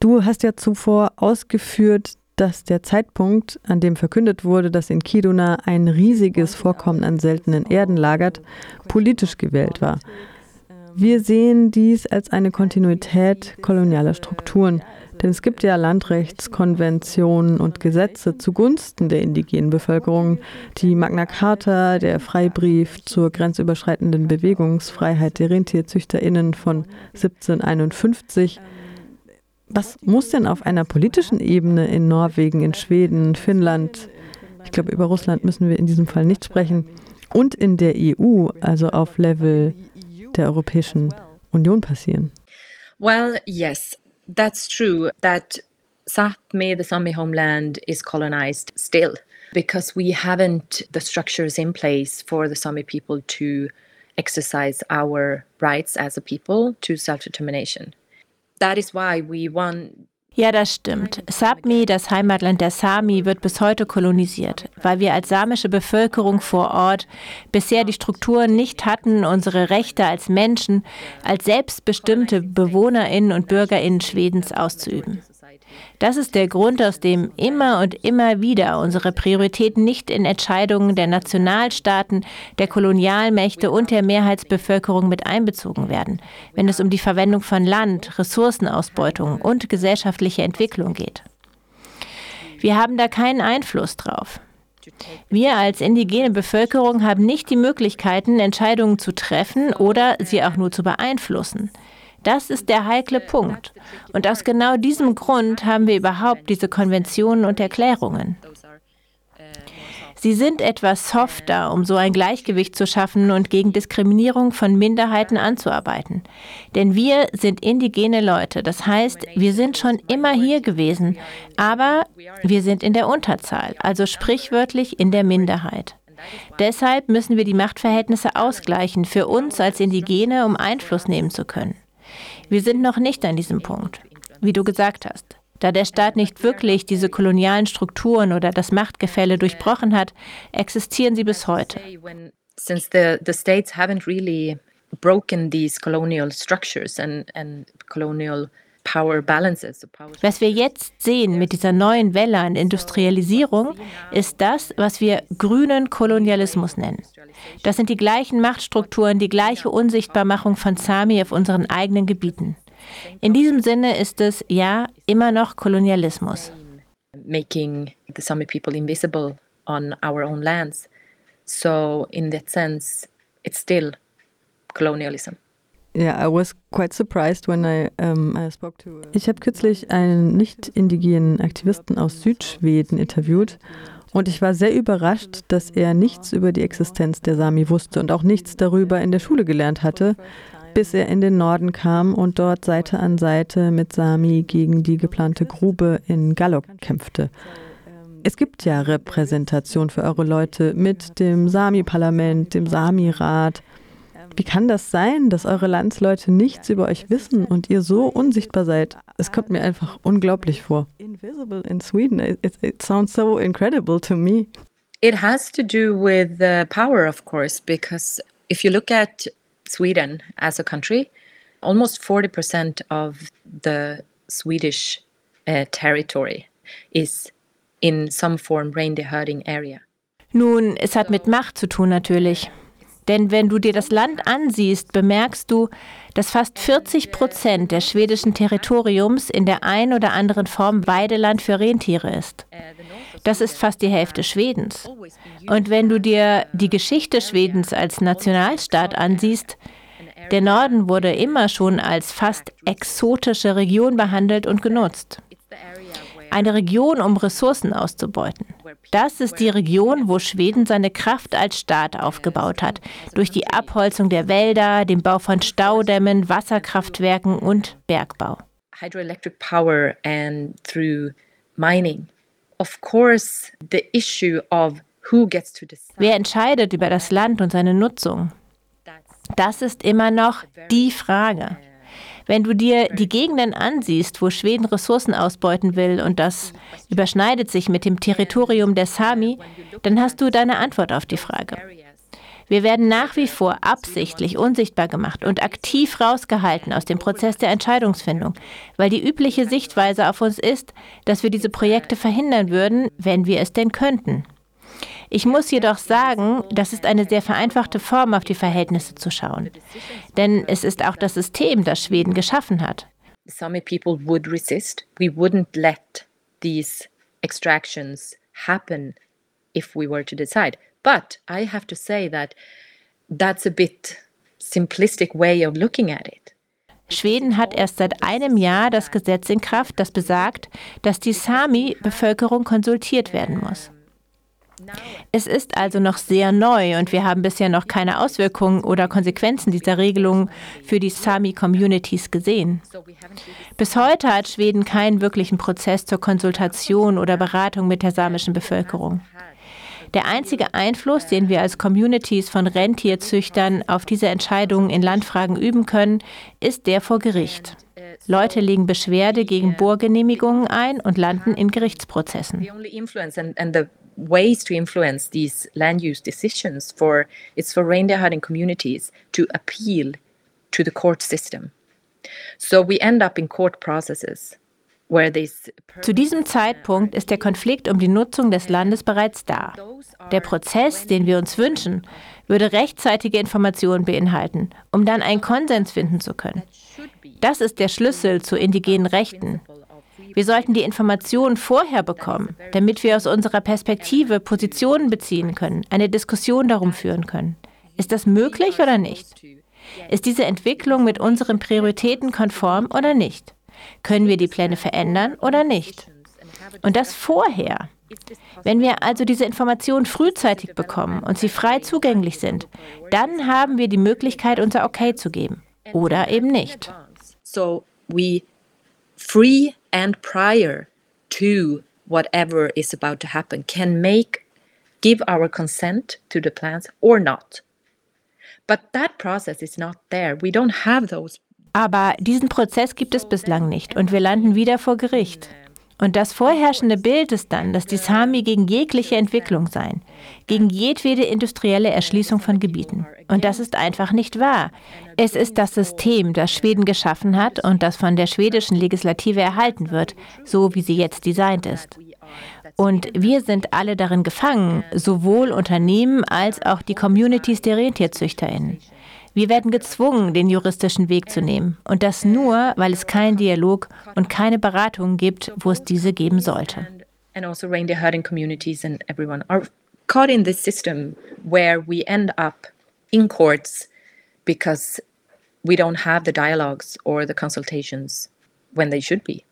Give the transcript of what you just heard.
Du hast ja zuvor ausgeführt, dass der Zeitpunkt, an dem verkündet wurde, dass in Kiduna ein riesiges Vorkommen an seltenen Erden lagert, politisch gewählt war. Wir sehen dies als eine Kontinuität kolonialer Strukturen, denn es gibt ja Landrechtskonventionen und Gesetze zugunsten der indigenen Bevölkerung, die Magna Carta, der Freibrief zur grenzüberschreitenden Bewegungsfreiheit der Rentierzüchterinnen von 1751. Was muss denn auf einer politischen Ebene in Norwegen, in Schweden, Finnland, ich glaube, über Russland müssen wir in diesem Fall nicht sprechen, und in der EU, also auf Level der Europäischen Union passieren? Well, yes, that's true that Sápmi, the Sami homeland, is colonized still because we haven't the structures in place for the Sami people to exercise our rights as a people to self determination. That is why we want Ja, das stimmt. Sapmi, das Heimatland der Sami, wird bis heute kolonisiert, weil wir als samische Bevölkerung vor Ort bisher die Strukturen nicht hatten, unsere Rechte als Menschen, als selbstbestimmte Bewohnerinnen und Bürgerinnen Schwedens auszuüben. Das ist der Grund, aus dem immer und immer wieder unsere Prioritäten nicht in Entscheidungen der Nationalstaaten, der Kolonialmächte und der Mehrheitsbevölkerung mit einbezogen werden, wenn es um die Verwendung von Land, Ressourcenausbeutung und gesellschaftliche Entwicklung geht. Wir haben da keinen Einfluss drauf. Wir als indigene Bevölkerung haben nicht die Möglichkeiten, Entscheidungen zu treffen oder sie auch nur zu beeinflussen. Das ist der heikle Punkt. Und aus genau diesem Grund haben wir überhaupt diese Konventionen und Erklärungen. Sie sind etwas softer, um so ein Gleichgewicht zu schaffen und gegen Diskriminierung von Minderheiten anzuarbeiten. Denn wir sind indigene Leute, das heißt, wir sind schon immer hier gewesen, aber wir sind in der Unterzahl, also sprichwörtlich in der Minderheit. Deshalb müssen wir die Machtverhältnisse ausgleichen für uns als Indigene, um Einfluss nehmen zu können. Wir sind noch nicht an diesem Punkt, wie du gesagt hast. Da der Staat nicht wirklich diese kolonialen Strukturen oder das Machtgefälle durchbrochen hat, existieren sie bis heute. Since the, the states haven't really broken these colonial structures and, and colonial was wir jetzt sehen mit dieser neuen Welle an Industrialisierung, ist das, was wir grünen Kolonialismus nennen. Das sind die gleichen Machtstrukturen, die gleiche Unsichtbarmachung von Sami auf unseren eigenen Gebieten. In diesem Sinne ist es ja immer noch Kolonialismus. Making the Sami people invisible on our own lands. So in that sense, it's still colonialism. Ich habe kürzlich einen nicht indigenen Aktivisten aus Südschweden interviewt und ich war sehr überrascht, dass er nichts über die Existenz der Sami wusste und auch nichts darüber in der Schule gelernt hatte, bis er in den Norden kam und dort Seite an Seite mit Sami gegen die geplante Grube in Gallok kämpfte. Es gibt ja Repräsentation für eure Leute mit dem Sami-Parlament, dem Sami-Rat. Wie kann das sein, dass eure Landsleute nichts über euch wissen und ihr so unsichtbar seid? Es kommt mir einfach unglaublich vor. Invisible in Sweden, it, it sounds so incredible to me. It has to do with the power, of course, because if you look at Sweden as a country, almost 40% of the Swedish uh, territory is in some form reindeer herding area. Nun, es hat mit Macht zu tun natürlich. Denn wenn du dir das Land ansiehst, bemerkst du, dass fast 40 Prozent des schwedischen Territoriums in der einen oder anderen Form Weideland für Rentiere ist. Das ist fast die Hälfte Schwedens. Und wenn du dir die Geschichte Schwedens als Nationalstaat ansiehst, der Norden wurde immer schon als fast exotische Region behandelt und genutzt. Eine Region, um Ressourcen auszubeuten. Das ist die Region, wo Schweden seine Kraft als Staat aufgebaut hat, durch die Abholzung der Wälder, den Bau von Staudämmen, Wasserkraftwerken und Bergbau. Hydroelectric power and through mining. Of course, the issue of who gets to decide. Wer entscheidet über das Land und seine Nutzung? Das ist immer noch die Frage. Wenn du dir die Gegenden ansiehst, wo Schweden Ressourcen ausbeuten will und das überschneidet sich mit dem Territorium der Sami, dann hast du deine Antwort auf die Frage. Wir werden nach wie vor absichtlich unsichtbar gemacht und aktiv rausgehalten aus dem Prozess der Entscheidungsfindung, weil die übliche Sichtweise auf uns ist, dass wir diese Projekte verhindern würden, wenn wir es denn könnten. Ich muss jedoch sagen, das ist eine sehr vereinfachte Form, auf die Verhältnisse zu schauen. Denn es ist auch das System, das Schweden geschaffen hat. Some people would resist. We wouldn't let these extractions happen if we were to decide. But I have to say that that's a bit simplistic way of looking at it. Schweden hat erst seit einem Jahr das Gesetz in Kraft, das besagt, dass die Sami-Bevölkerung konsultiert werden muss. Es ist also noch sehr neu und wir haben bisher noch keine Auswirkungen oder Konsequenzen dieser Regelung für die Sami-Communities gesehen. Bis heute hat Schweden keinen wirklichen Prozess zur Konsultation oder Beratung mit der samischen Bevölkerung. Der einzige Einfluss, den wir als Communities von Rentierzüchtern auf diese Entscheidungen in Landfragen üben können, ist der vor Gericht. Leute legen Beschwerde gegen Bohrgenehmigungen ein und landen in Gerichtsprozessen ways to influence these land use decisions for it's for reindeer herding communities to appeal to the court system. So we end up in court processes. Zu diesem Zeitpunkt ist der Konflikt um die Nutzung des Landes bereits da. Der Prozess, den wir uns wünschen, würde rechtzeitige Informationen beinhalten, um dann einen Konsens finden zu können. Das ist der Schlüssel zu indigenen Rechten. Wir sollten die Informationen vorher bekommen, damit wir aus unserer Perspektive Positionen beziehen können, eine Diskussion darum führen können. Ist das möglich oder nicht? Ist diese Entwicklung mit unseren Prioritäten konform oder nicht? Können wir die Pläne verändern oder nicht? Und das vorher. Wenn wir also diese Informationen frühzeitig bekommen und sie frei zugänglich sind, dann haben wir die Möglichkeit, unser Okay zu geben. Oder eben nicht. So we free and prior to whatever is about to happen can make give our consent to the plans or not. But that process is not there. We don't have those. Aber diesen Prozess gibt es bislang nicht und wir landen wieder vor Gericht. Und das vorherrschende Bild ist dann, dass die Sami gegen jegliche Entwicklung seien, gegen jedwede industrielle Erschließung von Gebieten. Und das ist einfach nicht wahr. Es ist das System, das Schweden geschaffen hat und das von der schwedischen Legislative erhalten wird, so wie sie jetzt designt ist. Und wir sind alle darin gefangen, sowohl Unternehmen als auch die Communities der Rentierzüchterinnen. Wir werden gezwungen, den juristischen Weg zu nehmen. Und das nur, weil es keinen Dialog und keine Beratung gibt, wo es diese geben sollte. And also reindeer herding communities and everyone are caught in this system where we end up in courts because we don't have the dialogues or the consultations when they should be.